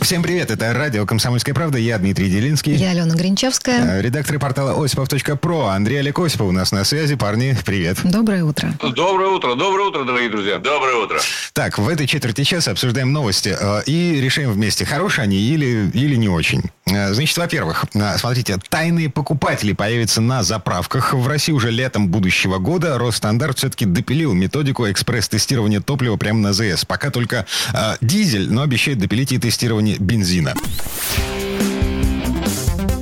Всем привет, это радио «Комсомольская правда», я Дмитрий Делинский. Я Алена Гринчевская. Э, Редактор портала осипов.про Андрей Олег Осипов у нас на связи. Парни, привет. Доброе утро. Доброе утро, доброе утро, дорогие друзья. Доброе утро. Так, в этой четверти часа обсуждаем новости э, и решаем вместе, хорошие они или, или не очень. Э, Значит, во-первых, смотрите, тайные покупатели появятся на заправках. В России уже летом будущего года Росстандарт все-таки допилил методику экспресс-тестирования топлива прямо на ЗС. Пока только э, дизель, но обещает допилить и тестирование бензина.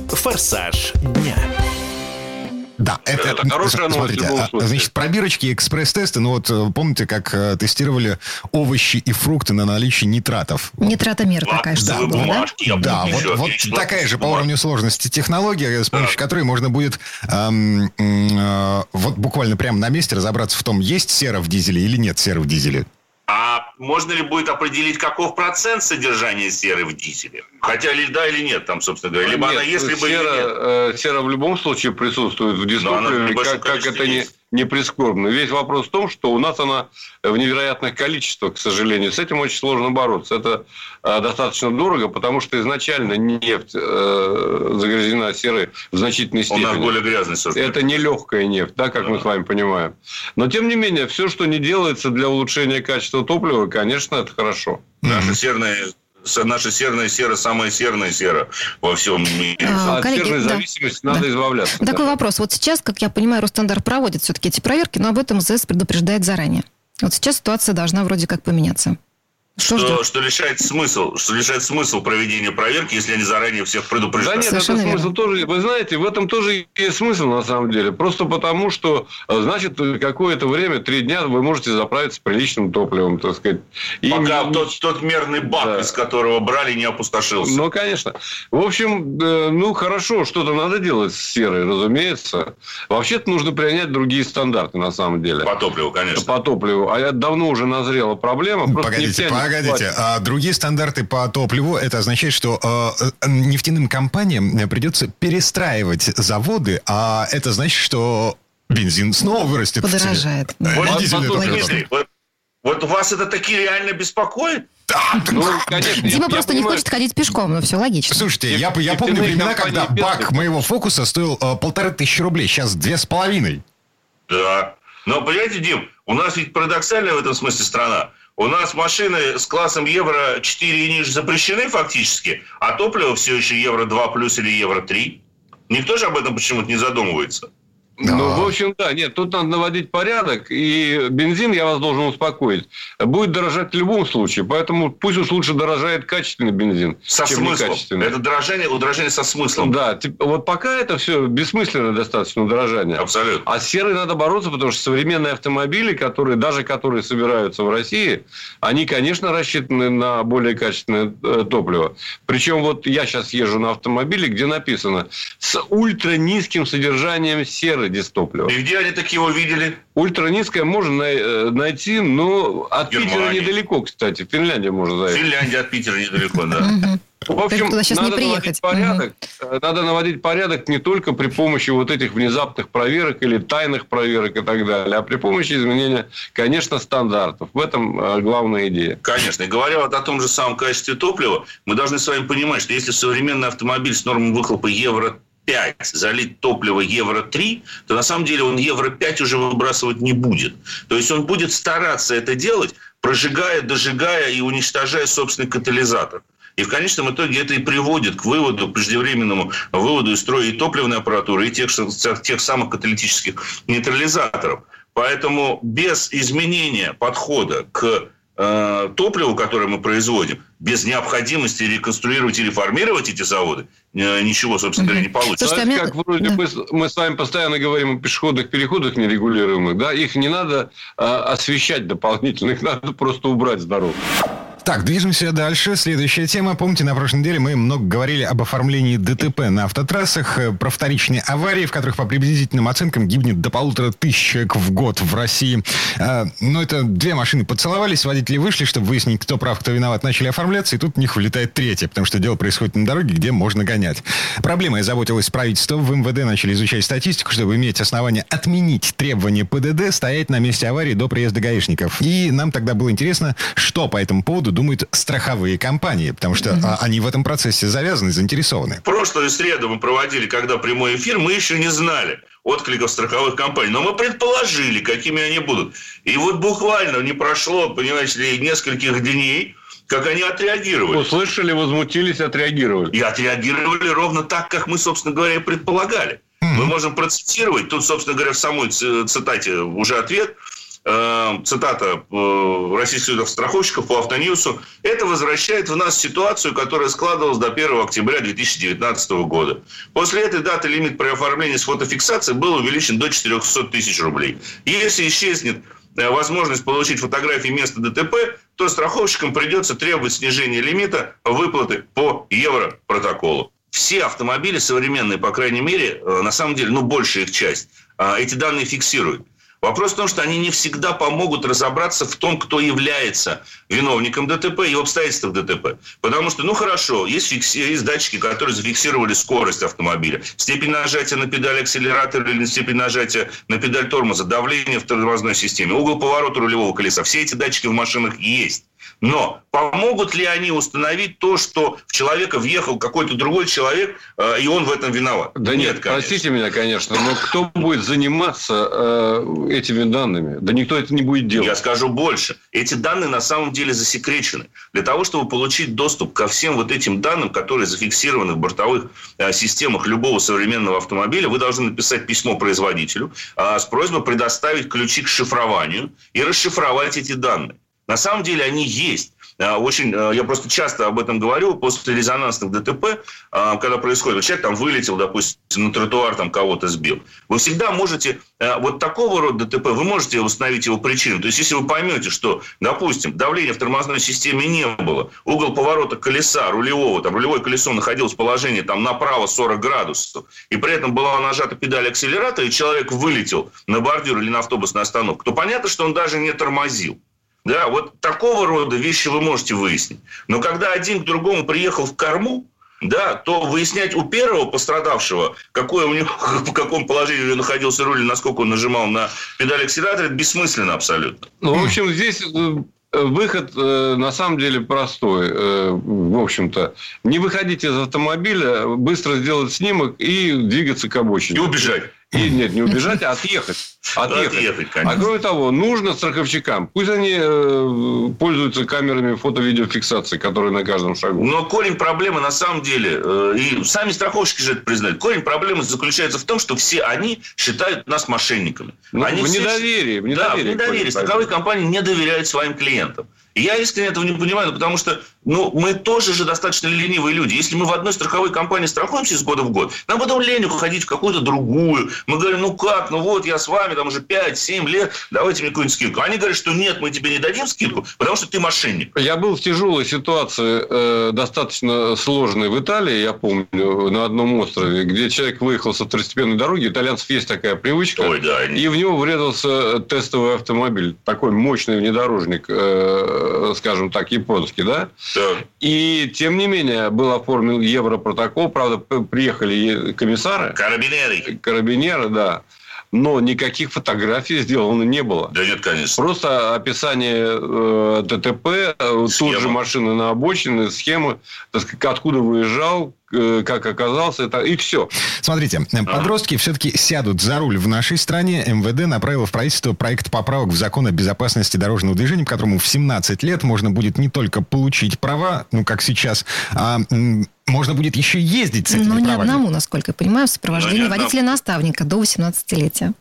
«Форсаж дня». Да, это, Это хорошая новость в смотрите, любом а, случае. значит, пробирочки, экспресс-тесты, ну вот э, помните, как э, тестировали овощи и фрукты на наличие нитратов? Нитратомер такая штука была, да? бумажки, я Да, помню вот, еще, вот отлично. такая же по уровню сложности технология, с помощью которой можно будет эм, э, вот буквально прямо на месте разобраться в том, есть сера в дизеле или нет серы в дизеле. А можно ли будет определить, каков процент содержания серы в дизеле? Хотя ли да или нет, там, собственно говоря. Либо она, Нет, если бы или сера, нет. э, сера в любом случае присутствует в она небольшом как, как это не, есть. Не прискорбно. Весь вопрос в том, что у нас она в невероятных количествах, к сожалению. С этим очень сложно бороться. Это э, достаточно дорого, потому что изначально нефть э, загрязнена серой в значительной У степени. нас более грязный сорт. Это не легкая нефть, да, как мы с вами понимаем. Но, тем не менее, все, что не делается для улучшения качества топлива, конечно, это хорошо. Наша серная, наша серная сера самая серная сера во всем мире. А, От коллеги, серной да. зависимости надо Да. избавляться. Такой да. вопрос. Вот сейчас, как я понимаю, Росстандарт проводит все-таки эти проверки, но об этом ЗС предупреждает заранее. Вот сейчас ситуация должна вроде как поменяться. Что, Что, что лишает смысл, что лишает смысл проведения проверки, если они заранее всех Да предупреждают. нет, это Совершенно смысл верно. тоже, вы знаете, в этом тоже есть смысл на самом деле. Просто потому, что, э, значит, какое-то время, три дня вы можете заправиться приличным топливом, так сказать. И Пока не- тот, тот мерный бак, Да. из которого брали, не опустошился. Ну, конечно. В общем, э, ну, хорошо, что-то надо делать с серой, разумеется. Вообще-то нужно принять другие стандарты, на самом деле. По топливу, конечно. По топливу. А это давно уже назрела проблема. Просто Погодите, нефтяник погодите. А другие стандарты по топливу, это означает, что э, э, нефтяным компаниям придется перестраивать заводы, а это значит, что бензин снова вырастет. Подорожает. Э, Вот, вас это таки реально беспокоит? Да, Ну, конечно, я- Дима я просто не понимаю, хочет ходить пешком, но все логично. Слушайте, я, я помню времена, когда бак моего фокуса стоил э, полторы тысячи рублей, сейчас две с половиной. Да. Но, понимаете, Дим, у нас ведь парадоксальная в этом смысле страна. У нас машины с классом евро 4 и ниже запрещены фактически, а топливо все еще евро 2 плюс или евро 3. Никто же об этом почему-то не задумывается. Да. Ну, в общем, да, нет, тут надо наводить порядок, и бензин, я вас должен успокоить, будет дорожать в любом случае, поэтому пусть уж лучше дорожает качественный бензин, Со чем смыслом. некачественный. Это дорожание, удорожание со смыслом. Да, вот пока это все бессмысленное достаточно удорожание. Абсолютно. А с серой надо бороться, потому что современные автомобили, которые, даже которые собираются в России, они, конечно, рассчитаны на более качественное э, топливо. Причем вот я сейчас езжу на автомобиле, где написано с ультранизким содержанием серы дистоплива. И где они такие его видели? Ультранизкое можно э, найти, но от Питера Германии. недалеко, кстати. В Финляндию можно заехать. Финляндия от Питера недалеко, да. В общем, надо приехать. наводить порядок. Э, Надо наводить порядок не только при помощи вот этих внезапных проверок или тайных проверок и так далее, а при помощи изменения, конечно, стандартов. В этом э, главная идея. Конечно. И говоря вот о том же самом качестве топлива, мы должны с вами понимать, что если современный автомобиль с нормой выхлопа евро 5 залить топливо евро 3, то на самом деле он евро 5 уже выбрасывать не будет. То есть он будет стараться это делать, прожигая, дожигая и уничтожая собственный катализатор. И в конечном итоге это и приводит к выводу, к преждевременному выводу из строя и топливной аппаратуры, и тех, тех самых каталитических нейтрализаторов. Поэтому без изменения подхода к топливу, которое мы производим, без необходимости реконструировать и реформировать эти заводы, э, ничего, собственно говоря, не получится. Слушайте, а как вроде да. мы, с- мы с вами постоянно говорим о пешеходных переходах нерегулируемых, да, их не надо а, освещать дополнительно, их надо просто убрать с дорог. Так, движемся дальше. Следующая тема. Помните, на прошлой неделе мы много говорили об оформлении ДТП на автотрассах, э, про вторичные аварии, в которых по приблизительным оценкам гибнет до полутора тысяч человек в год в России. А, но это две машины поцеловались, водители вышли, чтобы выяснить, кто прав, кто виноват, начали оформляться, и тут в них вылетает третья, потому что дело происходит на дороге, где можно гонять. Проблемой заботилось правительство. В МВД начали изучать статистику, чтобы иметь основания отменить требования ПДД, стоять на месте аварии до приезда гаишников. И нам тогда было интересно, что по этому поводу думают страховые компании, потому что mm-hmm. они в этом процессе завязаны, заинтересованы. Прошлую среду мы проводили, когда прямой эфир, мы еще не знали откликов страховых компаний. Но мы предположили, какими они будут. И вот буквально не прошло, понимаете ли, нескольких дней, как они отреагировали. Услышали, возмутились, отреагировали. И отреагировали ровно так, как мы, собственно говоря, и предполагали. Mm-hmm. Мы можем процитировать, тут, собственно говоря, в самой цитате уже ответ – цитата э, российских страховщиков по Автоньюсу, это возвращает в нас ситуацию, которая складывалась до 1 октября 2019 года. После этой даты лимит при оформлении с фотофиксацией был увеличен до 400 тысяч рублей. Если исчезнет э, возможность получить фотографии места ДТП, то страховщикам придется требовать снижения лимита выплаты по европротоколу. Все автомобили современные, по крайней мере, на самом деле, ну, большая их часть, эти данные фиксируют. Вопрос в том, что они не всегда помогут разобраться в том, кто является виновником ДТП и обстоятельствах ДТП. Потому что, ну хорошо, есть, фикси... есть датчики, которые зафиксировали скорость автомобиля, степень нажатия на педаль акселератора или степень нажатия на педаль тормоза, давление в тормозной системе, угол поворота рулевого колеса. Все эти датчики в машинах есть. Но помогут ли они установить то, что в человека въехал какой-то другой человек, э, и он в этом виноват? Да нет, нет простите меня, конечно, но кто будет заниматься э, этими данными? Да никто это не будет делать. Я скажу больше. Эти данные на самом деле засекречены. Для того, чтобы получить доступ ко всем вот этим данным, которые зафиксированы в бортовых э, системах любого современного автомобиля, вы должны написать письмо производителю э, с просьбой предоставить ключи к шифрованию и расшифровать эти данные. На самом деле они есть. А, очень, а, я просто часто об этом говорю, после резонансных ДТП, а, когда происходит, человек там вылетел, допустим, на тротуар, там кого-то сбил. Вы всегда можете, вот такого рода ДТП, вы можете установить его причину. То есть, если вы поймете, что, допустим, давления в тормозной системе не было, угол поворота колеса рулевого, там рулевое колесо находилось в положении там направо 40 градусов, и при этом была нажата педаль акселератора, и человек вылетел на бордюр или на автобусную остановку, то понятно, что он даже не тормозил. Да, вот такого рода вещи вы можете выяснить. Но когда один к другому приехал в корму, да, то выяснять у первого пострадавшего, какое у него, в каком положении находился руль, насколько он нажимал на педаль акселератора, это бессмысленно абсолютно. Ну, в общем, здесь э, Выход э, на самом деле простой. Э, в общем-то, не выходить из автомобиля, быстро сделать снимок и двигаться к обочине. И убежать. И нет, не убежать, а отъехать. Отъехать. отъехать а кроме того, нужно страховщикам, пусть они э, пользуются камерами фото-видеофиксации, которые на каждом шагу. Но корень проблемы на самом деле, э, и сами страховщики же это признают, корень проблемы заключается в том, что все они считают нас мошенниками. Ну, они в все... недоверии. В недоверии. Да, в недоверии. Страховые компании не доверяют своим клиентам. Я искренне этого не понимаю, потому что ну, мы тоже же достаточно ленивые люди. Если мы в одной страховой компании страхуемся из года в год, нам потом лень уходить в какую-то другую. Мы говорим, ну как, ну вот я с вами там уже 5-7 лет, давайте мне какую-нибудь скидку. Они говорят, что нет, мы тебе не дадим скидку, потому что ты мошенник. Я был в тяжелой ситуации, э, достаточно сложной в Италии, я помню, на одном острове, где человек выехал со второстепенной дороги. Итальянцев есть такая привычка. Ой, да. И в него врезался тестовый автомобиль. Такой мощный внедорожник, э, скажем так, японский, да? Да. И, тем не менее, был оформлен европротокол. Правда, приехали комиссары. Карабинеры. Карабинеры, да но никаких фотографий сделано не было. Да нет, конечно. Просто описание э, ДТП, э, Схема. тут же машины на обочине, схемы, так сказать, откуда выезжал, э, как оказался, это и все. Смотрите, э, подростки все-таки сядут за руль в нашей стране. МВД направило в правительство проект поправок в закон о безопасности дорожного движения, по которому в 17 лет можно будет не только получить права, ну, как сейчас, а можно будет еще ездить с этими Но правами. не одному, насколько я понимаю, в сопровождении водителя-наставника до 18-летия.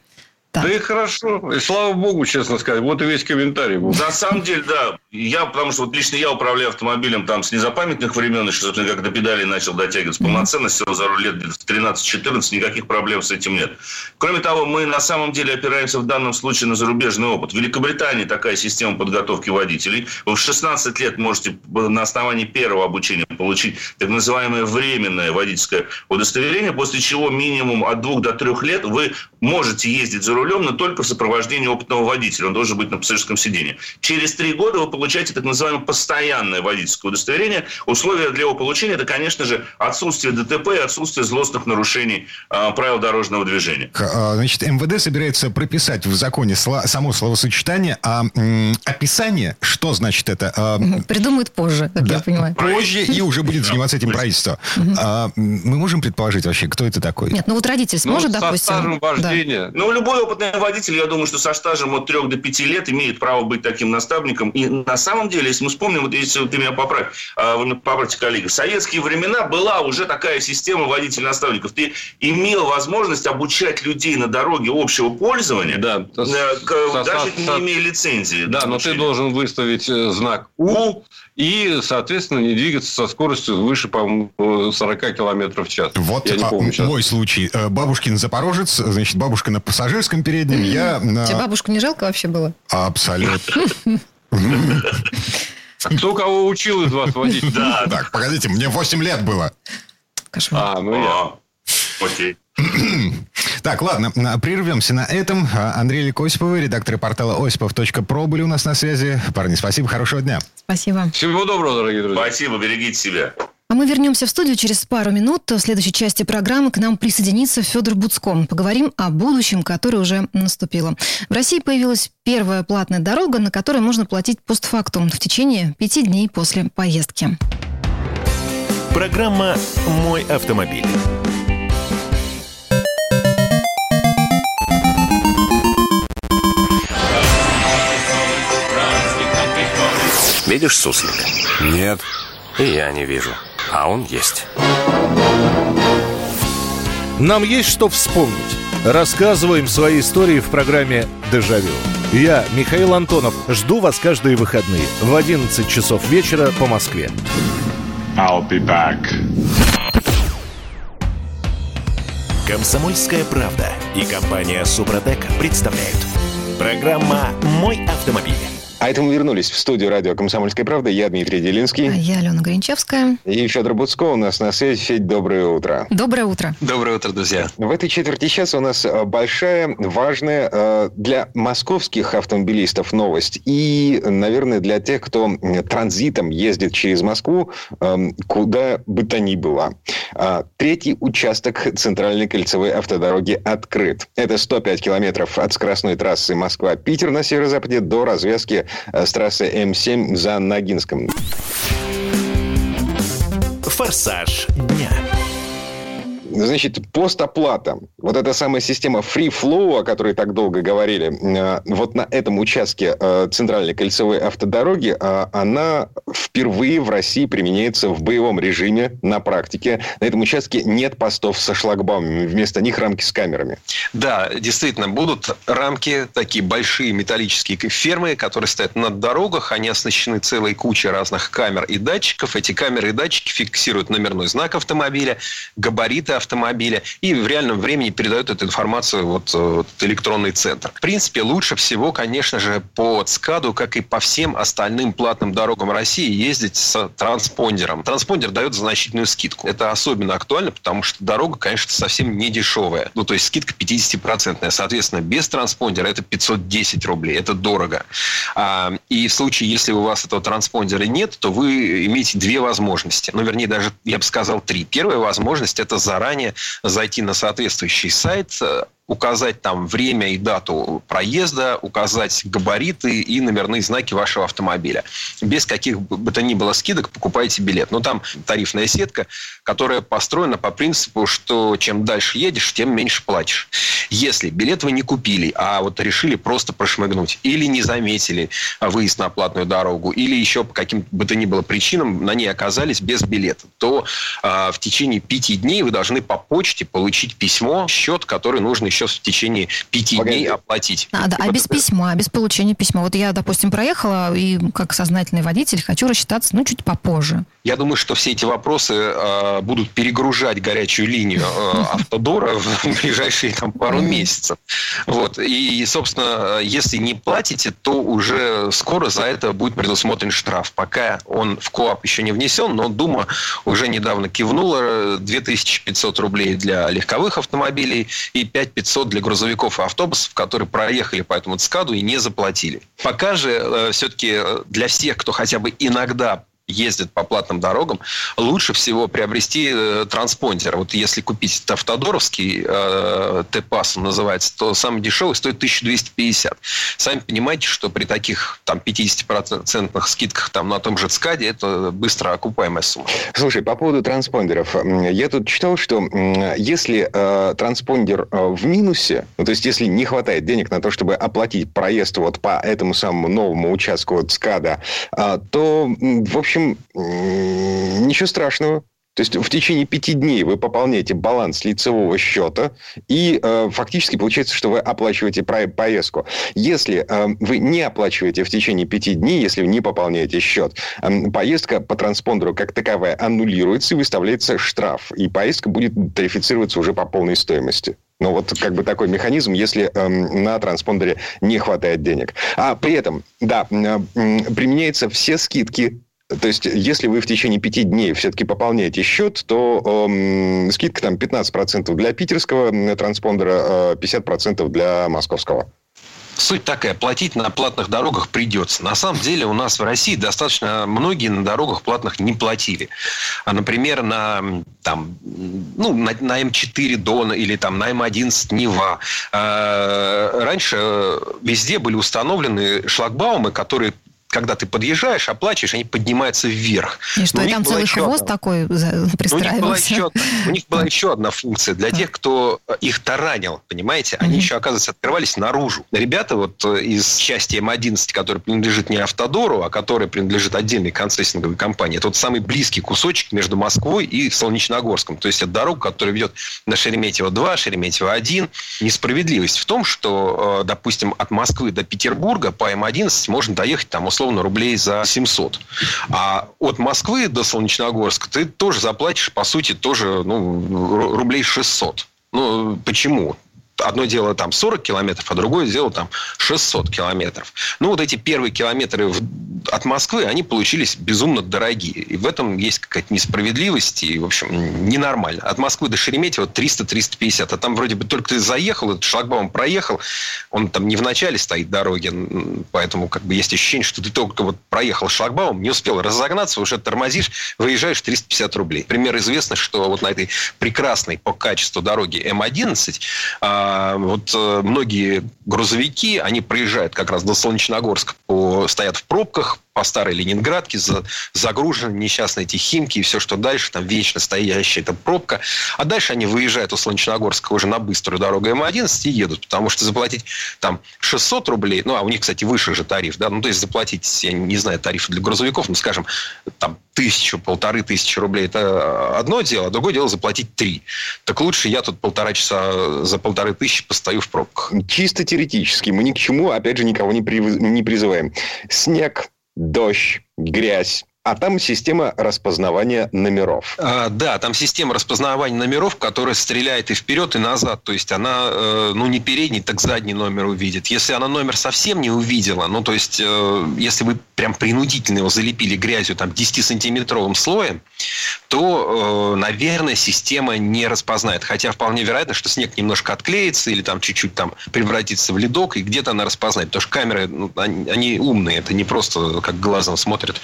Так. Да и хорошо. И слава богу, честно сказать. Вот и весь комментарий был. На самом деле, да. Я, потому что вот лично я управляю автомобилем там с незапамятных времен, еще, собственно, как до педали начал дотягиваться полноценно, сел за руль лет 13-14, никаких проблем с этим нет. Кроме того, мы на самом деле опираемся в данном случае на зарубежный опыт. В Великобритании такая система подготовки водителей. Вы в 16 лет можете на основании первого обучения получить так называемое временное водительское удостоверение, после чего минимум от двух до трех лет вы можете ездить за рулем, но только в сопровождении опытного водителя. Он должен быть на пассажирском сиденье. Через три года вы получаете так называемое постоянное водительское удостоверение. Условия для его получения – это, конечно же, отсутствие ДТП и отсутствие злостных нарушений э, правил дорожного движения. А, значит, МВД собирается прописать в законе само словосочетание, а м, описание, что значит это? А, Придумают позже, как да, я понимаю. Позже и уже будет заниматься этим правительство. Мы можем предположить вообще, кто это такой? Нет, ну вот родитель сможет, ну, допустим... Со вождения. Да. Ну, любой опытный водитель, я думаю, что со стажем от 3 до 5 лет имеет право быть таким наставником. И на самом деле, если мы вспомним, вот если ты меня поправь, а, поправьте, коллега, в советские времена была уже такая система водителей-наставников. Ты имел возможность обучать людей на дороге общего пользования, да, э, даже со, не имея лицензии. Да, но ты должен выставить э, знак У, и, соответственно, не двигаться со скоростью выше, по-моему, 40 километров в час. Вот Я не помню а, мой случай. Э, бабушкин запорожец, значит, бабушка на пассажирском переднем, я на... Тебе бабушку не жалко вообще было? Абсолютно. Кто кого учил из вас водить? Да. Так, погодите, мне 8 лет было. Кошмар. А, ну я. Окей. Так, ладно, прервемся на этом. А, Андрей Лекосиповый, редактор портала осипов.про были у нас на связи. Парни, спасибо, хорошего дня. Спасибо. Всего доброго, дорогие друзья. Спасибо, берегите себя. А мы вернемся в студию через пару минут. В следующей части программы к нам присоединится Федор Буцко. Поговорим о будущем, которое уже наступило. В России появилась первая платная дорога, на которой можно платить постфактум в течение пяти дней после поездки. Программа «Мой автомобиль». Видишь суслика? Нет. И я не вижу. А он есть. Нам есть что вспомнить. Рассказываем свои истории в программе «Дежавю». Я, Михаил Антонов, жду вас каждые выходные в 11 часов вечера по Москве. I'll be back. Комсомольская правда и компания Супротек представляют. Программа «Мой автомобиль». А это мы вернулись в студию радио «Комсомольская правда». Я Дмитрий Делинский. А я Алена Гринчевская. И Федор Буцко у нас на связи. Федь, доброе утро. Доброе утро. Доброе утро, друзья. В этой четверти часа у нас э, большая, важная э, для московских автомобилистов новость. И, наверное, для тех, кто транзитом ездит через Москву, эм, куда бы то ни было. А, третий участок центральной кольцевой автодороги открыт. Это 105 километров от скоростной трассы Москва-Питер на северо-западе до развязки с трассы М7 за Ногинском. Форсаж дня. Значит, постоплата. Вот эта самая система Free Flow, о которой так долго говорили, э, вот на этом участке э, центральной кольцевой автодороги, э, она впервые в России применяется в боевом режиме на практике. На этом участке нет постов со шлагбаумами, вместо них рамки с камерами. Да, действительно, будут рамки, такие большие металлические фермы, которые стоят на дорогах, они оснащены целой кучей разных камер и датчиков. Эти камеры и датчики фиксируют номерной знак автомобиля, габариты автомобиля и в реальном времени передают эту информацию вот, э, вот электронный центр. В принципе, лучше всего, конечно же, по СКАДу, как и по всем остальным платным дорогам России, ездить с транспондером. Транспондер дает значительную скидку. Это особенно актуально, потому что дорога, конечно, совсем не дешевая. Ну, то есть скидка 50-процентная. Соответственно, без транспондера это 510 рублей. Это дорого. А, и в случае, если у вас этого транспондера нет, то вы имеете две возможности. Ну, вернее, даже, я бы сказал, три. Первая возможность – это заранее заранее зайти на соответствующий сайт, э, указать там время и дату проезда, указать габариты и номерные знаки вашего автомобиля. Без каких бы то ни было скидок покупаете билет. Но там тарифная сетка, которая построена по принципу, что чем дальше едешь, тем меньше платишь. Если билет вы не купили, а вот решили просто прошмыгнуть, или не заметили выезд на платную дорогу, или еще по каким бы то ни было причинам на ней оказались без билета, то э, в течение пяти дней вы должны по почте получить письмо, счет, который нужно еще в течение пяти Погоди. дней оплатить. А, да, а без письма, без получения письма. Вот я, допустим, проехала, и как сознательный водитель хочу рассчитаться, ну, чуть попозже. Я думаю, что все эти вопросы э, будут перегружать горячую линию э, Автодора в ближайшие там, пару месяцев. Вот. И, собственно, если не платите, то уже скоро за это будет предусмотрен штраф. Пока он в КОАП еще не внесен, но Дума уже недавно кивнула 2500 рублей для легковых автомобилей и 5500 для грузовиков и автобусов, которые проехали по этому ЦКАДу и не заплатили. Пока же э, все-таки для всех, кто хотя бы иногда ездит по платным дорогам, лучше всего приобрести э, транспондер. Вот если купить автодоровский э, Т-пас, он называется, то самый дешевый стоит 1250. Сами понимаете, что при таких там 50% скидках там на том же ЦКАДе это быстро окупаемая сумма. Слушай, по поводу транспондеров. Я тут читал, что если э, транспондер э, в минусе, ну, то есть если не хватает денег на то, чтобы оплатить проезд вот по этому самому новому участку от ЦКАДа, э, то, в общем, общем, ничего страшного. То есть в течение пяти дней вы пополняете баланс лицевого счета, и э, фактически получается, что вы оплачиваете поездку. Если э, вы не оплачиваете в течение пяти дней, если вы не пополняете счет, э, поездка по транспондеру как таковая аннулируется и выставляется штраф, и поездка будет тарифицироваться уже по полной стоимости. Ну, вот как бы такой механизм, если э, на транспондере не хватает денег. А при этом, да, э, применяются все скидки то есть, если вы в течение пяти дней все-таки пополняете счет, то э, скидка там 15% для питерского транспондера, 50% э, для московского. Суть такая, платить на платных дорогах придется. На самом деле у нас в России достаточно многие на дорогах платных не платили. А, например, на, там, ну, на, на М4 Дона или там, на М11 Нева. Э, раньше везде были установлены шлагбаумы, которые когда ты подъезжаешь, оплачиваешь, они поднимаются вверх. И что, там целый хвост одна... такой пристраивался? У них, была еще, у них была еще одна функция для тех, кто их таранил, понимаете? Они еще, оказывается, открывались наружу. Ребята вот э, из части М11, которая принадлежит не Автодору, а которая принадлежит отдельной концессинговой компании, это вот самый близкий кусочек между Москвой и Солнечногорском. То есть, это дорога, которая ведет на Шереметьево-2, Шереметьево-1. Несправедливость в том, что, э, допустим, от Москвы до Петербурга по М11 можно доехать там условно, рублей за 700. А от Москвы до Солнечногорска ты тоже заплатишь, по сути, тоже ну, рублей 600. Ну, почему? Одно дело там 40 километров, а другое дело там 600 километров. Ну, вот эти первые километры от Москвы, они получились безумно дорогие. И в этом есть какая-то несправедливость и, в общем, ненормально. От Москвы до Шереметьево 300-350. А там вроде бы только ты заехал, этот шлагбаум проехал, он там не в начале стоит дороги, поэтому как бы есть ощущение, что ты только вот проехал шлагбаум, не успел разогнаться, уже тормозишь, выезжаешь 350 рублей. Пример известно, что вот на этой прекрасной по качеству дороге М11 а, вот э, многие грузовики, они проезжают как раз до Солнечногорска, стоят в пробках, по старой Ленинградке, за, загружены несчастные эти химки и все, что дальше, там вечно стоящая эта пробка. А дальше они выезжают у Солнечногорска уже на быструю дорогу М11 и едут, потому что заплатить там 600 рублей, ну, а у них, кстати, выше же тариф, да, ну, то есть заплатить, я не знаю, тарифы для грузовиков, ну, скажем, там тысячу, полторы тысячи рублей, это одно дело, а другое дело заплатить три. Так лучше я тут полтора часа за полторы тысячи постою в пробках. Чисто теоретически. Мы ни к чему, опять же, никого не, при... не призываем. Снег, дождь, грязь, а там система распознавания номеров. А, да, там система распознавания номеров, которая стреляет и вперед, и назад. То есть она, э, ну, не передний, так задний номер увидит. Если она номер совсем не увидела, ну, то есть, э, если вы прям принудительно его залепили грязью там 10-сантиметровым слоем, то, э, наверное, система не распознает. Хотя вполне вероятно, что снег немножко отклеится или там чуть-чуть там превратится в ледок, и где-то она распознает. Потому что камеры, ну, они, они умные, это не просто как глазом смотрят.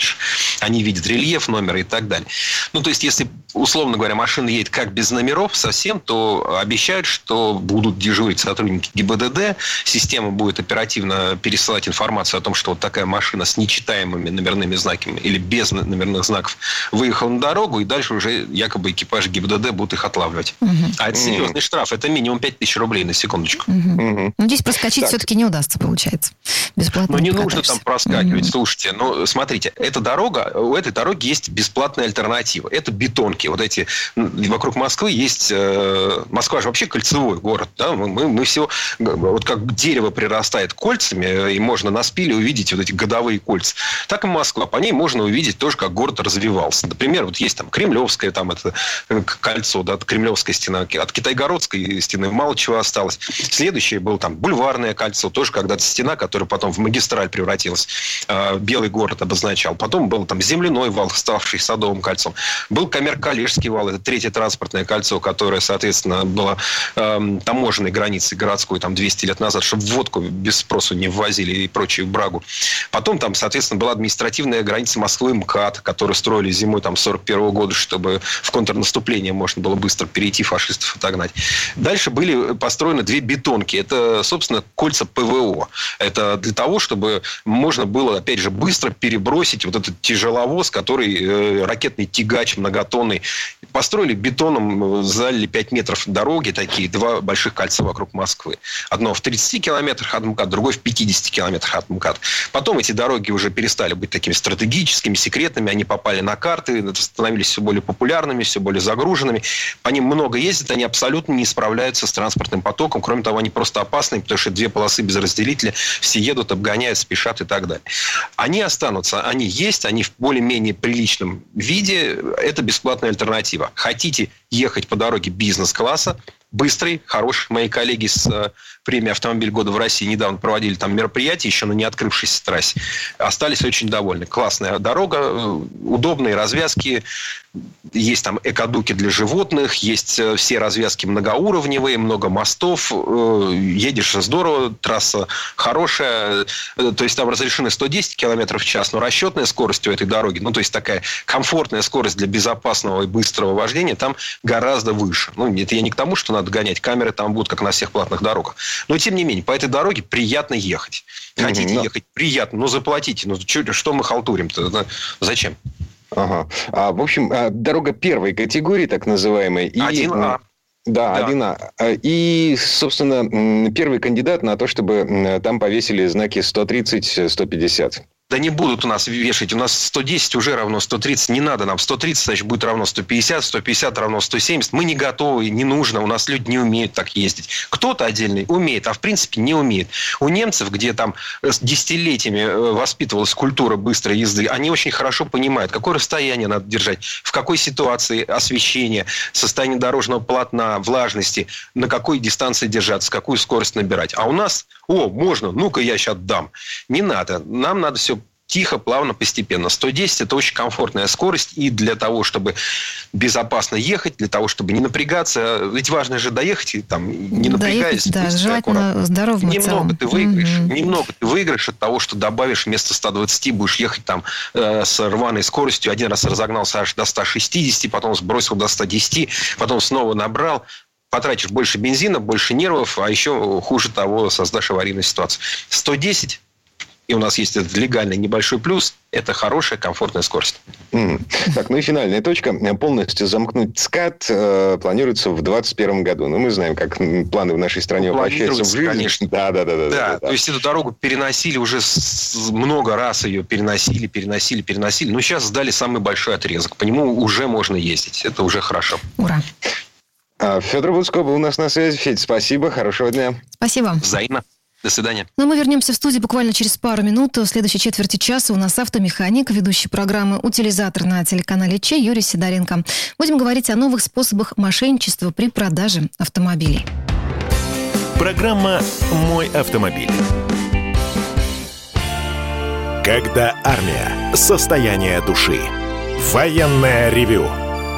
Они видят рельеф номера и так далее. Ну, то есть, если, условно говоря, машина едет как без номеров совсем, то обещают, что будут дежурить сотрудники ГИБДД, система будет оперативно пересылать информацию о том, что вот такая машина с нечитаемыми номерными знаками или без номерных знаков выехала на дорогу, и дальше уже якобы экипаж ГИБДД будут их отлавливать. Угу. А это серьезный угу. штраф. Это минимум 5 тысяч рублей на секундочку. Угу. Угу. Ну, здесь проскочить так. все-таки не удастся, получается. Бесплатно Ну, не, не нужно там проскакивать. Угу. Слушайте, ну, смотрите, эта дорога у этой дороги есть бесплатная альтернатива. Это бетонки. Вот эти вокруг Москвы есть... Э, Москва же вообще кольцевой город. Да? Мы, мы, все... Вот как дерево прирастает кольцами, и можно на спиле увидеть вот эти годовые кольца. Так и Москва. По ней можно увидеть тоже, как город развивался. Например, вот есть там Кремлевское там это э, кольцо, да, Кремлевская стена. От Китайгородской стены мало чего осталось. Следующее было там Бульварное кольцо. Тоже когда-то стена, которая потом в магистраль превратилась. Э, Белый город обозначал. Потом был там земляной вал, ставший Садовым кольцом. Был Камер-Калежский вал, это третье транспортное кольцо, которое, соответственно, было э, таможенной границей городской там 200 лет назад, чтобы водку без спросу не ввозили и прочую брагу. Потом там, соответственно, была административная граница Москвы МКАД, которую строили зимой там 41 года, чтобы в контрнаступление можно было быстро перейти, фашистов отогнать. Дальше были построены две бетонки. Это, собственно, кольца ПВО. Это для того, чтобы можно было, опять же, быстро перебросить вот этот тяжеловоз, который э, ракетный тягач многотонный. Построили бетоном, залили 5 метров дороги такие, два больших кольца вокруг Москвы. Одно в 30 километрах от МКАД, другой в 50 километрах от МКАД. Потом эти дороги уже перестали быть такими стратегическими, секретными. Они попали на карты, становились все более популярными, все более загруженными. По ним много ездят, они абсолютно не справляются с транспортным потоком. Кроме того, они просто опасны, потому что две полосы без разделителя, все едут, обгоняют, спешат и так далее. Они останутся, они есть, они более-менее приличном виде. Это бесплатная альтернатива. Хотите ехать по дороге бизнес-класса, быстрый, хороший. Мои коллеги с э, премии «Автомобиль года» в России недавно проводили там мероприятие еще на не открывшейся трассе. Остались очень довольны. Классная дорога, э, удобные развязки, есть там экодуки для животных, есть э, все развязки многоуровневые, много мостов, едешь здорово, трасса хорошая, то есть там разрешены 110 км в час, но расчетная скорость у этой дороги, ну то есть такая комфортная скорость для безопасного и быстрого вождения там гораздо выше. Ну, это я не к тому, что надо гонять. Камеры там будут, как на всех платных дорогах. Но, тем не менее, по этой дороге приятно ехать. Хотите mm-hmm. ехать? Приятно. Но заплатите. Ну, что, мы халтурим-то? Зачем? Ага. А, в общем, а, дорога первой категории, так называемой. И... 1А. Да, да, 1А. А, и, собственно, первый кандидат на то, чтобы там повесили знаки 130-150. Да не будут у нас вешать. У нас 110 уже равно 130. Не надо нам. 130, значит, будет равно 150. 150 равно 170. Мы не готовы, не нужно. У нас люди не умеют так ездить. Кто-то отдельный умеет, а в принципе не умеет. У немцев, где там десятилетиями э, воспитывалась культура быстрой езды, они очень хорошо понимают, какое расстояние надо держать, в какой ситуации освещение, состояние дорожного полотна, влажности, на какой дистанции держаться, какую скорость набирать. А у нас, о, можно, ну-ка я сейчас дам. Не надо. Нам надо все тихо, плавно, постепенно. 110 – это очень комфортная скорость. И для того, чтобы безопасно ехать, для того, чтобы не напрягаться. Ведь важно же доехать, и, там, не напрягаясь. Доехать, да, желательно здоровым Немного ты выиграешь. Угу. Немного ты выиграешь от того, что добавишь вместо 120, будешь ехать там э, с рваной скоростью. Один раз разогнался аж до 160, потом сбросил до 110, потом снова набрал потратишь больше бензина, больше нервов, а еще хуже того, создашь аварийную ситуацию. 110 и у нас есть этот легальный небольшой плюс, это хорошая, комфортная скорость. Mm. Так, ну и финальная точка. Полностью замкнуть СКАТ э, планируется в 2021 году. Но ну, мы знаем, как планы в нашей стране ну, воплощаются в жизнь. конечно. Да, да, да, да, да, да. То есть эту дорогу переносили уже с, много раз ее переносили, переносили, переносили. Но сейчас сдали самый большой отрезок. По нему уже можно ездить. Это уже хорошо. Ура. А, Федор Буцко был у нас на связи. Федь, спасибо, хорошего дня. Спасибо. Взаимно. До свидания. Ну, мы вернемся в студию буквально через пару минут. В следующей четверти часа у нас автомеханик, ведущий программы «Утилизатор» на телеканале Че Юрий Сидоренко. Будем говорить о новых способах мошенничества при продаже автомобилей. Программа «Мой автомобиль». Когда армия. Состояние души. Военное ревю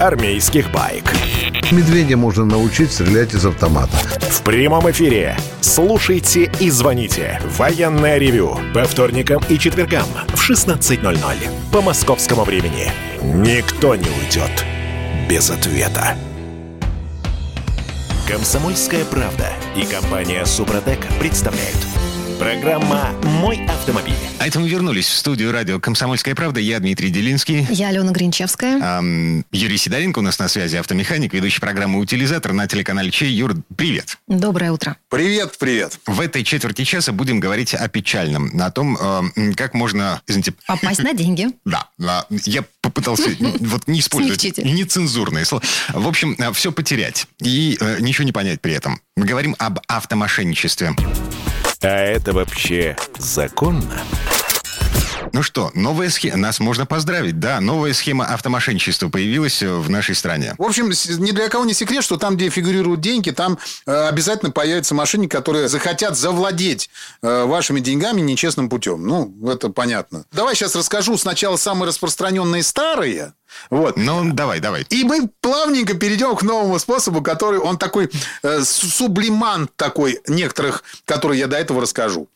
армейских байк. Медведя можно научить стрелять из автомата. В прямом эфире. Слушайте и звоните. Военное ревю. По вторникам и четвергам в 16.00. По московскому времени. Никто не уйдет без ответа. Комсомольская правда и компания Супротек представляют. Программа «Мой автомобиль». А это мы вернулись в студию радио «Комсомольская правда». Я Дмитрий Делинский. Я Алена Гринчевская. Ам, Юрий Сидоренко у нас на связи, автомеханик, ведущий программы «Утилизатор» на телеканале Чей. Юр, привет. Доброе утро. Привет, привет. В этой четверти часа будем говорить о печальном, о том, э, как можно... Извините, Попасть на деньги. Да, да, я попытался вот не использовать нецензурные слова. В общем, все потерять и э, ничего не понять при этом. Мы говорим об автомошенничестве. А это вообще законно? Ну что, новая схема, нас можно поздравить, да, новая схема автомошенничества появилась э, в нашей стране. В общем, ни для кого не секрет, что там, где фигурируют деньги, там э, обязательно появятся мошенники, которые захотят завладеть э, вашими деньгами нечестным путем. Ну, это понятно. Давай сейчас расскажу сначала самые распространенные старые. Вот. Ну, давай, давай. И мы плавненько перейдем к новому способу, который он такой э, су- сублимант такой некоторых, которые я до этого расскажу.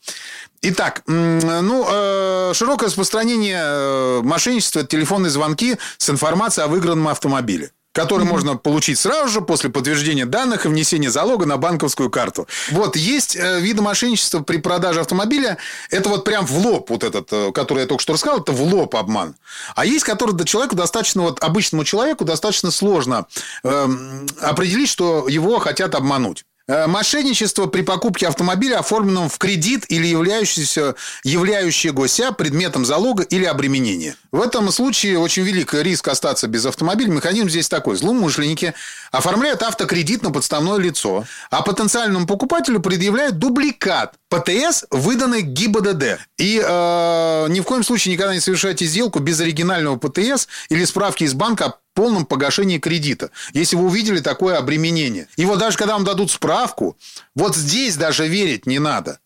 Итак, ну, э, широкое распространение э, мошенничества – телефонные звонки с информацией о выигранном автомобиле который можно получить сразу же после подтверждения данных и внесения залога на банковскую карту. Вот, есть э, виды мошенничества при продаже автомобиля. Это вот прям в лоб вот этот, э, который я только что рассказал, это в лоб обман. А есть, который до человеку достаточно, вот обычному человеку достаточно сложно эм, определить, что его хотят обмануть. Э, Мошенничество при покупке автомобиля, оформленном в кредит или являющегося предметом залога или обременения. В этом случае очень велик риск остаться без автомобиля. Механизм здесь такой. Злоумышленники оформляют автокредит на подставное лицо, а потенциальному покупателю предъявляют дубликат ПТС, выданный ГИБДД. И э, ни в коем случае никогда не совершайте сделку без оригинального ПТС или справки из банка полном погашении кредита, если вы увидели такое обременение. И вот даже когда вам дадут справку, вот здесь даже верить не надо.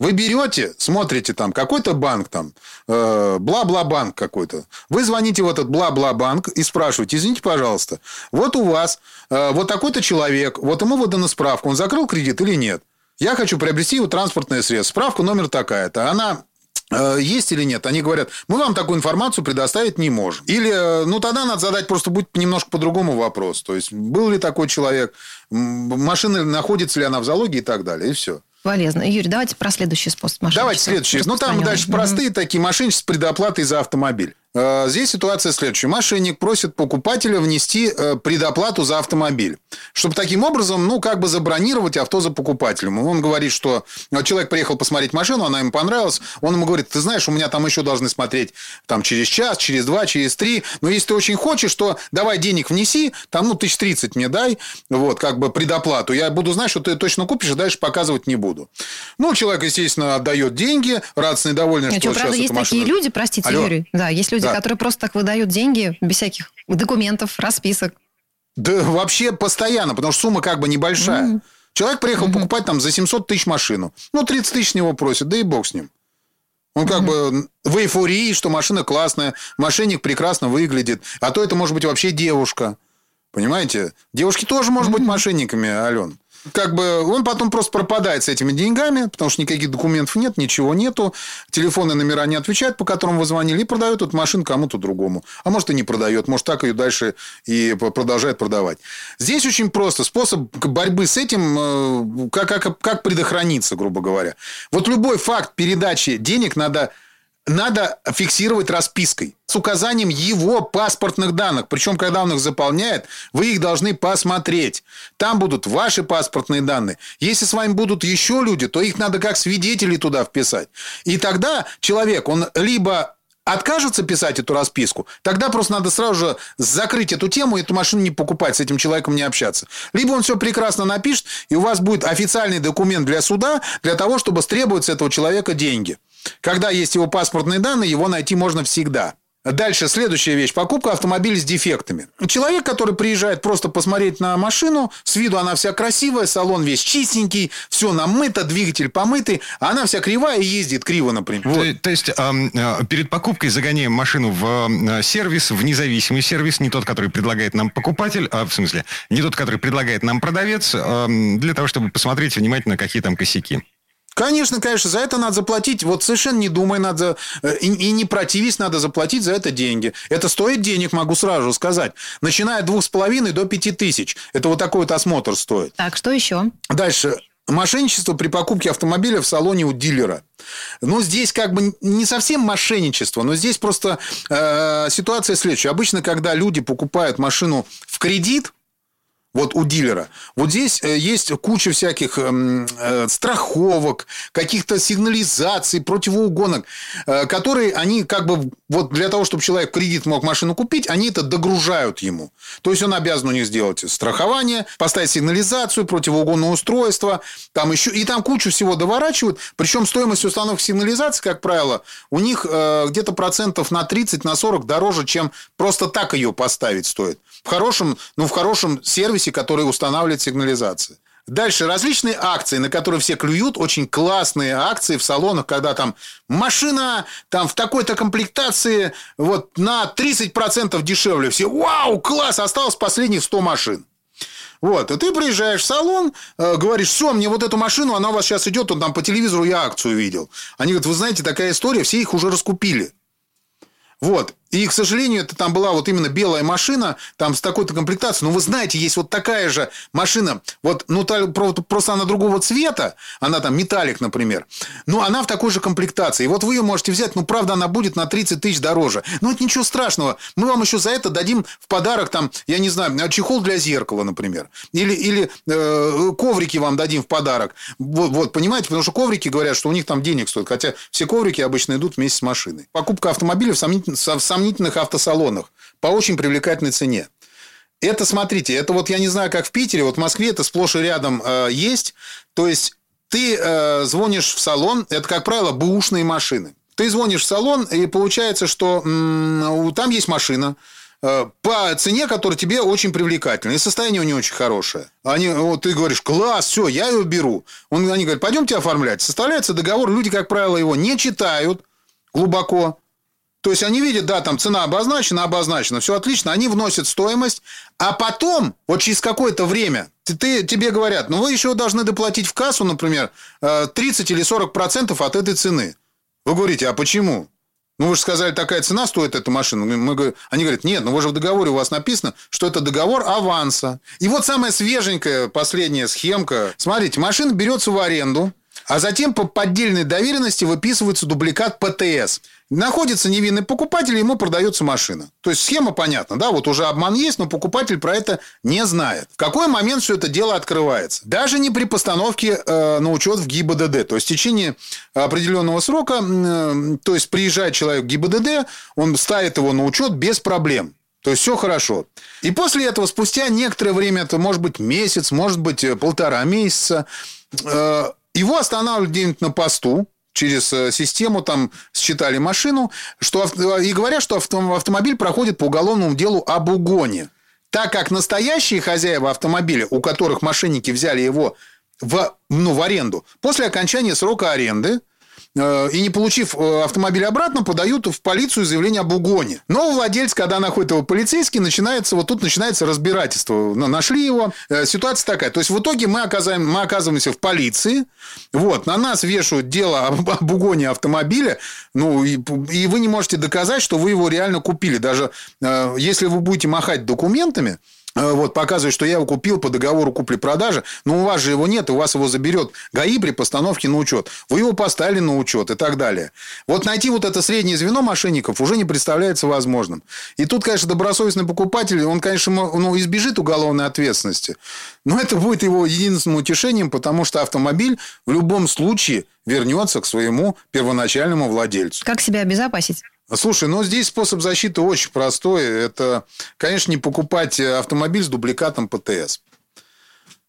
Вы берете, смотрите там какой-то банк там, э, бла-бла-банк какой-то. Вы звоните в этот бла-бла-банк и спрашиваете, извините, пожалуйста, вот у вас э, вот такой-то человек, вот ему выдана справка, он закрыл кредит или нет? Я хочу приобрести его транспортное средство. Справка номер такая-то. Она есть или нет? Они говорят, мы вам такую информацию предоставить не можем. Или, э, ну, тогда надо задать просто будет немножко по-другому вопрос. То есть, был ли такой человек, машина находится ли она в залоге и так далее. И все. Полезно. Юрий, давайте про следующий способ мошенничества. Давайте следующий. Ну, там дальше простые такие мошенничества с предоплатой за автомобиль. Э, Здесь ситуация следующая. Мошенник просит покупателя внести э, предоплату за автомобиль, чтобы таким образом, ну, как бы забронировать авто за покупателем. Он говорит, что э, человек приехал посмотреть машину, она ему понравилась. Он ему говорит, ты знаешь, у меня там еще должны смотреть там через час, через два, через три. Но если ты очень хочешь, то давай денег внеси, там, ну, тысяч тридцать мне дай, вот, как бы предоплату. Я буду знать, что ты точно купишь, и дальше показывать не буду. Ну, человек, естественно, отдает деньги, радостный, довольный, А что что, сейчас правда, эта есть машина- такие люди, простите, Алло. Юрий. Да, есть люди, Да. которые просто так выдают деньги без всяких документов, расписок. Да вообще постоянно, потому что сумма как бы небольшая. Человек приехал покупать там за 700 тысяч машину. Ну, 30 тысяч с него просит, да и бог с ним. Он как бы в эйфории, что машина классная, мошенник прекрасно выглядит. А то это может быть вообще девушка. Понимаете? Девушки тоже могут быть мошенниками, Ален. Как бы он потом просто пропадает с этими деньгами, потому что никаких документов нет, ничего нету. Телефонные номера не отвечают, по которым вы звонили, и продает эту машину кому-то другому. А может, и не продает, может, так ее дальше и продолжает продавать. Здесь очень просто. Способ борьбы с этим, э, как, как, как предохраниться, грубо говоря. Вот любой факт передачи денег надо надо фиксировать распиской с указанием его паспортных данных. Причем, когда он их заполняет, вы их должны посмотреть. Там будут ваши паспортные данные. Если с вами будут еще люди, то их надо как свидетелей туда вписать. И тогда человек, он либо откажется писать эту расписку, тогда просто надо сразу же закрыть эту тему и эту машину не покупать, с этим человеком не общаться. Либо он все прекрасно напишет, и у вас будет официальный документ для суда для того, чтобы стребовать с этого человека деньги. Когда есть его паспортные данные, его найти можно всегда. Дальше, следующая вещь. Покупка автомобиля с дефектами. Человек, который приезжает просто посмотреть на машину, с виду она вся красивая, салон весь чистенький, все намыто, двигатель помытый, а она вся кривая и ездит криво, например. Вот. То, то есть э, перед покупкой загоняем машину в э, сервис, в независимый сервис, не тот, который предлагает нам покупатель, а в смысле, не тот, который предлагает нам продавец, эм, для того, чтобы посмотреть внимательно, какие там косяки. Конечно, конечно, за это надо заплатить. Вот совершенно не думай, надо э, и, и не противись, надо заплатить за это деньги. Это стоит денег, могу сразу сказать. Начиная от двух с половиной до пяти тысяч. Это вот такой вот осмотр стоит. Так, что еще? Дальше. Мошенничество при покупке автомобиля в салоне у дилера. Ну, здесь как бы не совсем мошенничество, но здесь просто э, ситуация следующая. Обычно, когда люди покупают машину в кредит, вот у дилера. Вот здесь э, есть куча всяких эм, э, страховок, каких-то сигнализаций, противоугонок, э, которые они как бы вот для того, чтобы человек кредит мог машину купить, они это догружают ему. То есть он обязан у них сделать страхование, поставить сигнализацию, противоугонное устройство, там еще и там кучу всего доворачивают. Причем стоимость установки сигнализации, как правило, у них где-то процентов на 30, на 40 дороже, чем просто так ее поставить стоит. В хорошем, ну, в хорошем сервисе, который устанавливает сигнализация. Дальше различные акции, на которые все клюют, очень классные акции в салонах, когда там машина там в такой-то комплектации вот на 30% дешевле. Все, вау, класс, осталось последних 100 машин. Вот, и ты приезжаешь в салон, э, говоришь, все, мне вот эту машину, она у вас сейчас идет, он там по телевизору я акцию видел. Они говорят, вы знаете, такая история, все их уже раскупили. Вот. И, к сожалению, это там была вот именно белая машина, там с такой-то комплектацией. Но вы знаете, есть вот такая же машина, вот, ну, просто она другого цвета, она там металлик, например, но она в такой же комплектации. И вот вы ее можете взять, ну, правда, она будет на 30 тысяч дороже. Ну, это ничего страшного. Мы вам еще за это дадим в подарок, там, я не знаю, чехол для зеркала, например. Или, или э, коврики вам дадим в подарок. Вот, вот, понимаете, потому что коврики говорят, что у них там денег стоит. Хотя все коврики обычно идут вместе с машиной. Покупка автомобиля в сомнительном сомнительных автосалонах по очень привлекательной цене. Это, смотрите, это вот я не знаю, как в Питере, вот в Москве это сплошь и рядом э, есть. То есть ты э, звонишь в салон, это, как правило, бэушные машины. Ты звонишь в салон, и получается, что м- там есть машина, э, по цене, которая тебе очень привлекательна, и состояние у нее очень хорошее. Они, вот ты говоришь, класс, все, я ее беру. Он, они говорят, пойдемте оформлять. Составляется договор, люди, как правило, его не читают глубоко. То есть они видят, да, там цена обозначена, обозначена, все отлично, они вносят стоимость, а потом, вот через какое-то время, ты, ты, тебе говорят, ну вы еще должны доплатить в кассу, например, 30 э, или 40 процентов от этой цены. Вы говорите, а почему? Ну, вы же сказали, такая цена стоит эта машина. Мы, они говорят, нет, ну вы же в договоре у вас написано, что это договор аванса. И вот самая свеженькая последняя схемка. Смотрите, машина берется в аренду, а затем по поддельной доверенности выписывается дубликат ПТС. Находится невинный покупатель, ему продается машина. То есть схема понятна, да, вот уже обман есть, но покупатель про это не знает. В какой момент все это дело открывается? Даже не при постановке э, на учет в ГИБДД. То есть в течение определенного срока, э, то есть приезжает человек в ГИБДД, он ставит его на учет без проблем. То есть все хорошо. И после этого, спустя некоторое время, это может быть месяц, может быть э, полтора месяца, э, его останавливают где-нибудь на посту, через э, систему там считали машину, что, и говорят, что автомобиль проходит по уголовному делу об угоне. Так как настоящие хозяева автомобиля, у которых мошенники взяли его в, ну, в аренду, после окончания срока аренды, Э, и не получив э, автомобиль обратно, подают в полицию заявление об угоне. Но владелец, когда находит его полицейский, начинается, вот тут начинается разбирательство. Нашли его. Э, ситуация такая. То есть, в итоге мы, оказываем, мы оказываемся в полиции. Вот, на нас вешают дело об, об угоне автомобиля. Ну, и, и вы не можете доказать, что вы его реально купили. Даже если вы будете махать документами, Э, вот, показывает, что я его купил по договору купли-продажи, но у вас же его нет, у вас его заберет ГАИ при постановке на учет. Вы его поставили на учет и так далее. Вот найти вот это среднее звено мошенников уже не представляется возможным. И тут, конечно, добросовестный покупатель, он, конечно, ну, избежит уголовной ответственности. Но это будет его единственным утешением, потому что автомобиль в любом случае вернется к своему первоначальному владельцу. Как себя обезопасить? Слушай, ну здесь способ защиты очень простой. Это, конечно, не покупать автомобиль с дубликатом ПТС.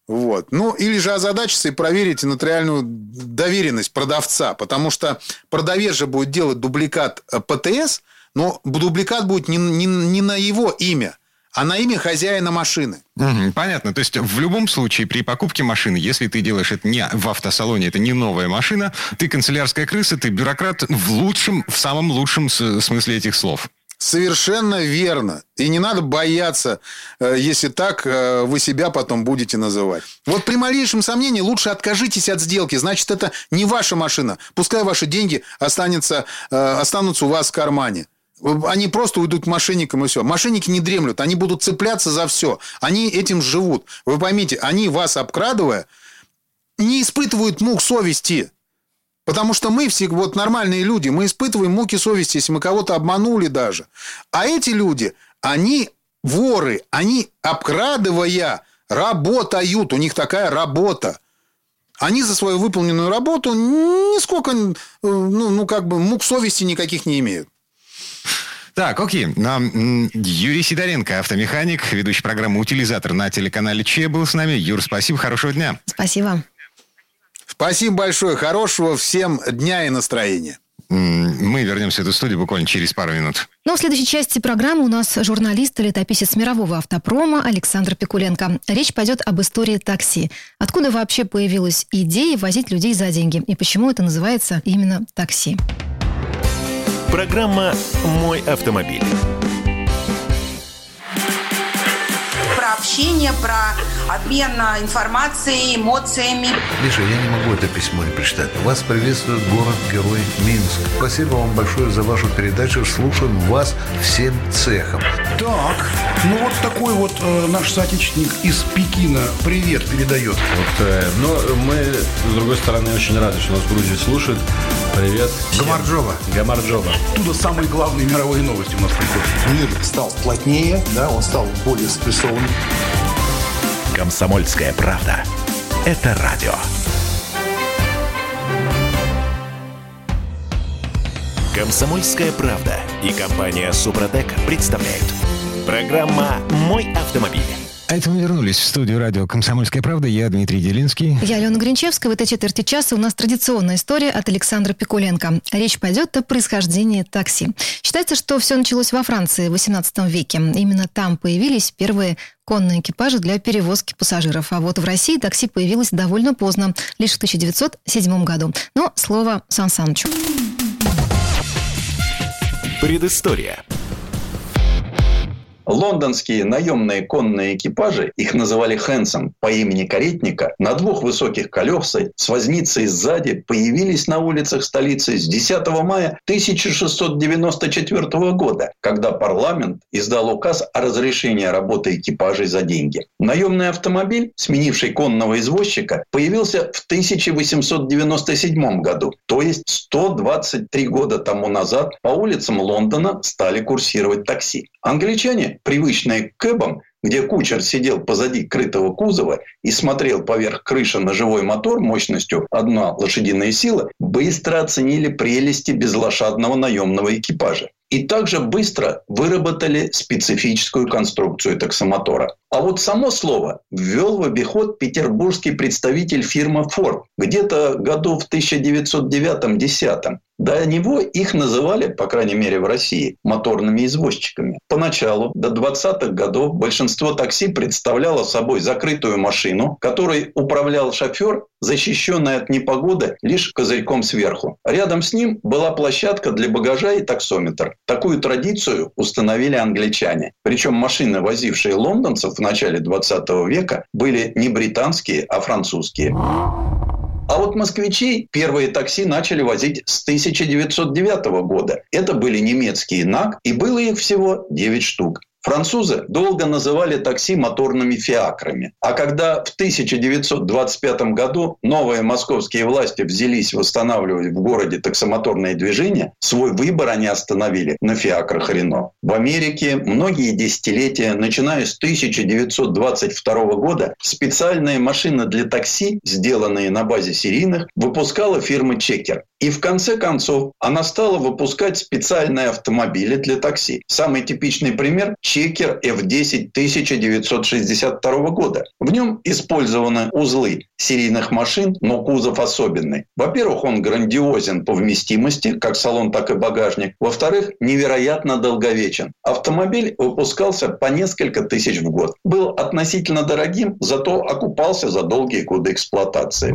Вот. Ну, или же озадачиться и проверить нотариальную доверенность продавца, потому что продавец же будет делать дубликат ПТС, но дубликат будет не, не, не на его имя, а на имя хозяина машины. Угу, понятно. То есть в любом случае при покупке машины, если ты делаешь это не в автосалоне, это не новая машина, ты канцелярская крыса, ты бюрократ в лучшем, в самом лучшем смысле этих слов. Совершенно верно. И не надо бояться, э, если так э, вы себя потом будете называть. Вот при малейшем сомнении лучше откажитесь от сделки. Значит, это не ваша машина. Пускай ваши деньги останутся, э, останутся у вас в кармане. Они просто уйдут к мошенникам и все. Мошенники не дремлют, они будут цепляться за все. Они этим живут. Вы поймите, они вас обкрадывая, не испытывают мук совести. Потому что мы все вот нормальные люди, мы испытываем муки совести, если мы кого-то обманули даже. А эти люди, они воры, они обкрадывая работают, у них такая работа. Они за свою выполненную работу нисколько, э, ну, ну как бы мук совести никаких не имеют. Так, окей. Юрий Сидоренко, автомеханик, ведущий программы «Утилизатор» на телеканале Че был с нами. Юр, спасибо, хорошего дня. Спасибо. Спасибо большое. Хорошего всем дня и настроения. Мы вернемся в эту студию буквально через пару минут. Ну, в следующей части программы у нас журналист и летописец мирового автопрома Александр Пикуленко. Речь пойдет об истории такси. Откуда вообще появилась идея возить людей за деньги? И почему это называется именно такси? Программа «Мой автомобиль». Про общение, про обмен информацией, эмоциями. Миша, я не могу это письмо не прочитать. Вас приветствует город-герой Минск. Спасибо вам большое за вашу передачу. Слушаем вас всем цехом. Так, ну вот такой вот э, наш соотечественник из Пекина привет передает. Вот, э, но мы, с другой стороны, очень рады, что нас Грузия слушает. Привет. Всем. Гамарджоба. Гамарджоба. Оттуда самые главные мировые новости у нас приходят. Мир стал плотнее, да, он стал более спрессованным. «Комсомольская правда». Это радио. «Комсомольская правда» и компания «Супротек» представляют. Программа «Мой автомобиль». А это мы вернулись в студию радио «Комсомольская правда». Я Дмитрий Делинский. Я Алена Гринчевская. В этой четверти часа у нас традиционная история от Александра Пикуленко. Речь пойдет о происхождении такси. Считается, что все началось во Франции в XVIII веке. Именно там появились первые конные экипажи для перевозки пассажиров. А вот в России такси появилось довольно поздно, лишь в 1907 году. Но слово Сан Санычу. Предыстория. Лондонские наемные конные экипажи, их называли Хэнсом по имени каретника, на двух высоких колесах с возницей сзади появились на улицах столицы с 10 мая 1694 года, когда парламент издал указ о разрешении работы экипажей за деньги. Наемный автомобиль, сменивший конного извозчика, появился в 1897 году, то есть 123 года тому назад по улицам Лондона стали курсировать такси. Англичане, привычные к кэбам, где кучер сидел позади крытого кузова и смотрел поверх крыши на живой мотор мощностью одна лошадиная сила, быстро оценили прелести безлошадного наемного экипажа. И также быстро выработали специфическую конструкцию таксомотора. А вот само слово ввел в обиход петербургский представитель фирмы Ford где-то году в 1909-10. До него их называли, по крайней мере в России, моторными извозчиками. Поначалу, до 20-х годов, большинство такси представляло собой закрытую машину, которой управлял шофер, защищенный от непогоды лишь козырьком сверху. Рядом с ним была площадка для багажа и таксометр. Такую традицию установили англичане. Причем машины, возившие лондонцев в начале 20 века, были не британские, а французские. А вот москвичи первые такси начали возить с 1909 года. Это были немецкие НАК, и было их всего 9 штук. Французы долго называли такси моторными фиакрами. А когда в 1925 году новые московские власти взялись восстанавливать в городе таксомоторное движение, свой выбор они остановили на фиакрах Рено. В Америке многие десятилетия, начиная с 1922 года, специальные машины для такси, сделанные на базе серийных, выпускала фирма Чекер. И в конце концов она стала выпускать специальные автомобили для такси. Самый типичный пример – Чекер F10 1962 года. В нем использованы узлы серийных машин, но кузов особенный. Во-первых, он грандиозен по вместимости, как салон, так и багажник. Во-вторых, невероятно долговечен. Автомобиль выпускался по несколько тысяч в год. Был относительно дорогим, зато окупался за долгие годы эксплуатации.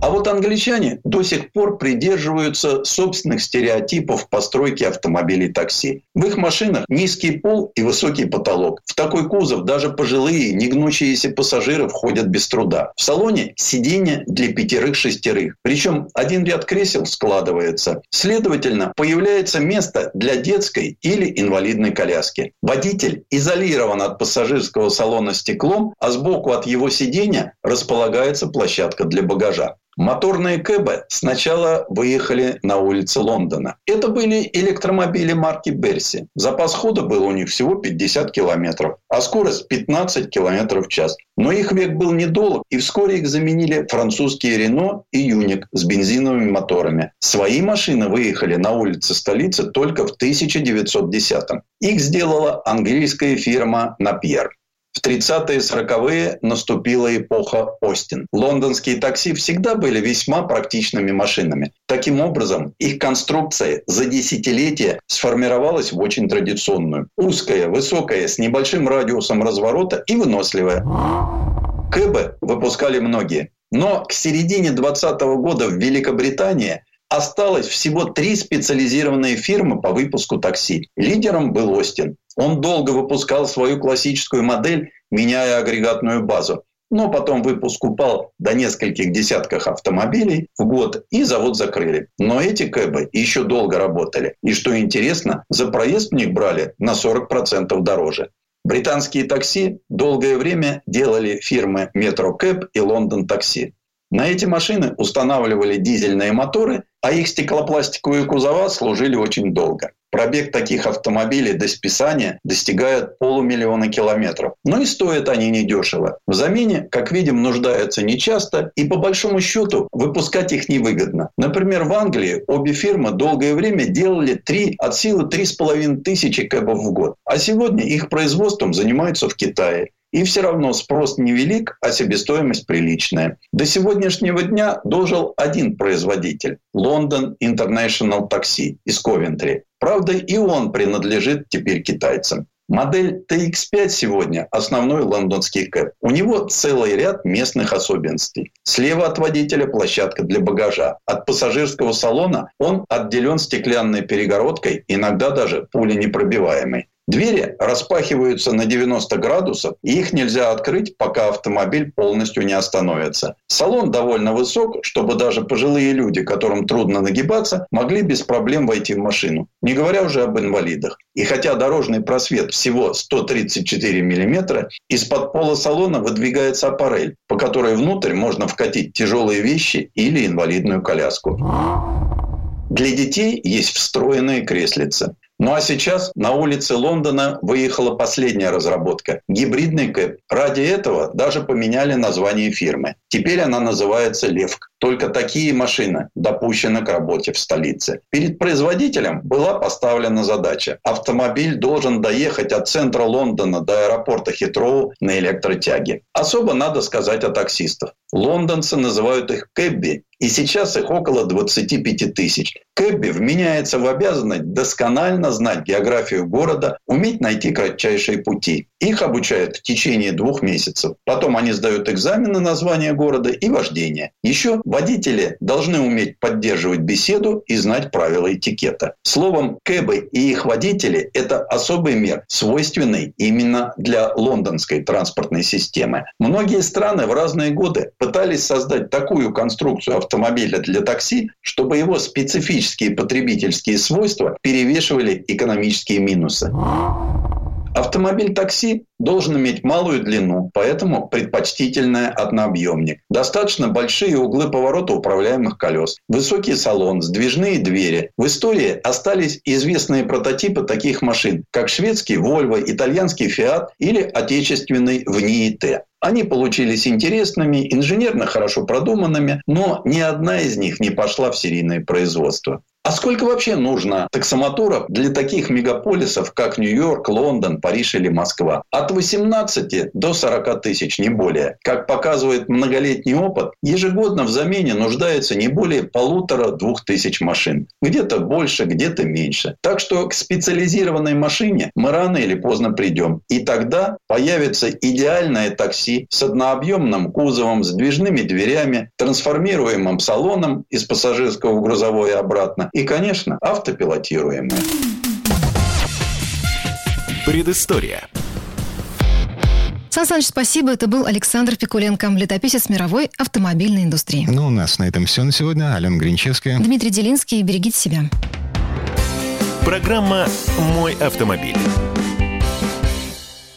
А вот англичане до сих пор придерживаются собственных стереотипов постройки автомобилей такси. В их машинах низкий пол и высокий потолок. В такой кузов даже пожилые, негнущиеся пассажиры входят без труда. В салоне сиденье для пятерых-шестерых. Причем один ряд кресел складывается. Следовательно, появляется место для детской или инвалидной коляски. Водитель изолирован от пассажирского салона стеклом, а сбоку от его сиденья располагается площадка для багажа. Моторные кэбы сначала выехали на улицы Лондона. Это были электромобили марки Берси. Запас хода был у них всего 50 километров, а скорость 15 километров в час. Но их век был недолг, и вскоре их заменили французские Рено и Юник с бензиновыми моторами. Свои машины выехали на улицы столицы только в 1910-м. Их сделала английская фирма Напьер. В 30-е и 40-е наступила эпоха Остин. Лондонские такси всегда были весьма практичными машинами. Таким образом, их конструкция за десятилетия сформировалась в очень традиционную. Узкая, высокая, с небольшим радиусом разворота и выносливая. Кэбы выпускали многие. Но к середине 20 года в Великобритании осталось всего три специализированные фирмы по выпуску такси. Лидером был Остин. Он долго выпускал свою классическую модель, меняя агрегатную базу. Но потом выпуск упал до нескольких десятков автомобилей в год, и завод закрыли. Но эти кэбы еще долго работали. И что интересно, за проезд в них брали на 40% дороже. Британские такси долгое время делали фирмы Metro Cab и London Taxi. На эти машины устанавливали дизельные моторы, а их стеклопластиковые кузова служили очень долго. Пробег таких автомобилей до списания достигает полумиллиона километров. Но и стоят они недешево. В замене, как видим, нуждаются нечасто, и по большому счету выпускать их невыгодно. Например, в Англии обе фирмы долгое время делали 3 от силы 3,5 тысячи кэбов в год. А сегодня их производством занимаются в Китае. И все равно спрос невелик, а себестоимость приличная. До сегодняшнего дня дожил один производитель – London International Taxi из Ковентри. Правда, и он принадлежит теперь китайцам. Модель TX5 сегодня – основной лондонский кэп. У него целый ряд местных особенностей. Слева от водителя площадка для багажа. От пассажирского салона он отделен стеклянной перегородкой, иногда даже пуленепробиваемой. Двери распахиваются на 90 градусов, и их нельзя открыть, пока автомобиль полностью не остановится. Салон довольно высок, чтобы даже пожилые люди, которым трудно нагибаться, могли без проблем войти в машину. Не говоря уже об инвалидах. И хотя дорожный просвет всего 134 миллиметра, из-под пола салона выдвигается аппарель, по которой внутрь можно вкатить тяжелые вещи или инвалидную коляску. Для детей есть встроенные креслица. Ну а сейчас на улице Лондона выехала последняя разработка – гибридный кэп. Ради этого даже поменяли название фирмы. Теперь она называется «Левк». Только такие машины допущены к работе в столице. Перед производителем была поставлена задача. Автомобиль должен доехать от центра Лондона до аэропорта Хитроу на электротяге. Особо надо сказать о таксистах. Лондонцы называют их кэбби, и сейчас их около 25 тысяч. Кэбби вменяется в обязанность досконально знать географию города, уметь найти кратчайшие пути. Их обучают в течение двух месяцев. Потом они сдают экзамены на название города и вождение. Еще водители должны уметь поддерживать беседу и знать правила этикета. Словом, кэбы и их водители – это особый мир, свойственный именно для лондонской транспортной системы. Многие страны в разные годы пытались создать такую конструкцию автомобиля для такси, чтобы его специфические потребительские свойства перевешивали экономические минусы. Автомобиль такси должен иметь малую длину, поэтому предпочтительный однообъемник. Достаточно большие углы поворота управляемых колес, высокий салон, сдвижные двери. В истории остались известные прототипы таких машин, как шведский Volvo, итальянский Fiat или отечественный ВНИИ Т. Они получились интересными, инженерно хорошо продуманными, но ни одна из них не пошла в серийное производство. А сколько вообще нужно таксомоторов для таких мегаполисов, как Нью-Йорк, Лондон, Париж или Москва? От 18 до 40 тысяч, не более. Как показывает многолетний опыт, ежегодно в замене нуждается не более полутора-двух тысяч машин. Где-то больше, где-то меньше. Так что к специализированной машине мы рано или поздно придем. И тогда появится идеальное такси с однообъемным кузовом, с движными дверями, трансформируемым салоном из пассажирского в грузовое обратно. И, конечно, автопилотируемое. Предыстория. Сан Саныч, спасибо. Это был Александр Пикуленко, летописец мировой автомобильной индустрии. Ну, у нас на этом все на сегодня. Алена Гринчевская. Дмитрий Делинский. Берегите себя. Программа «Мой автомобиль».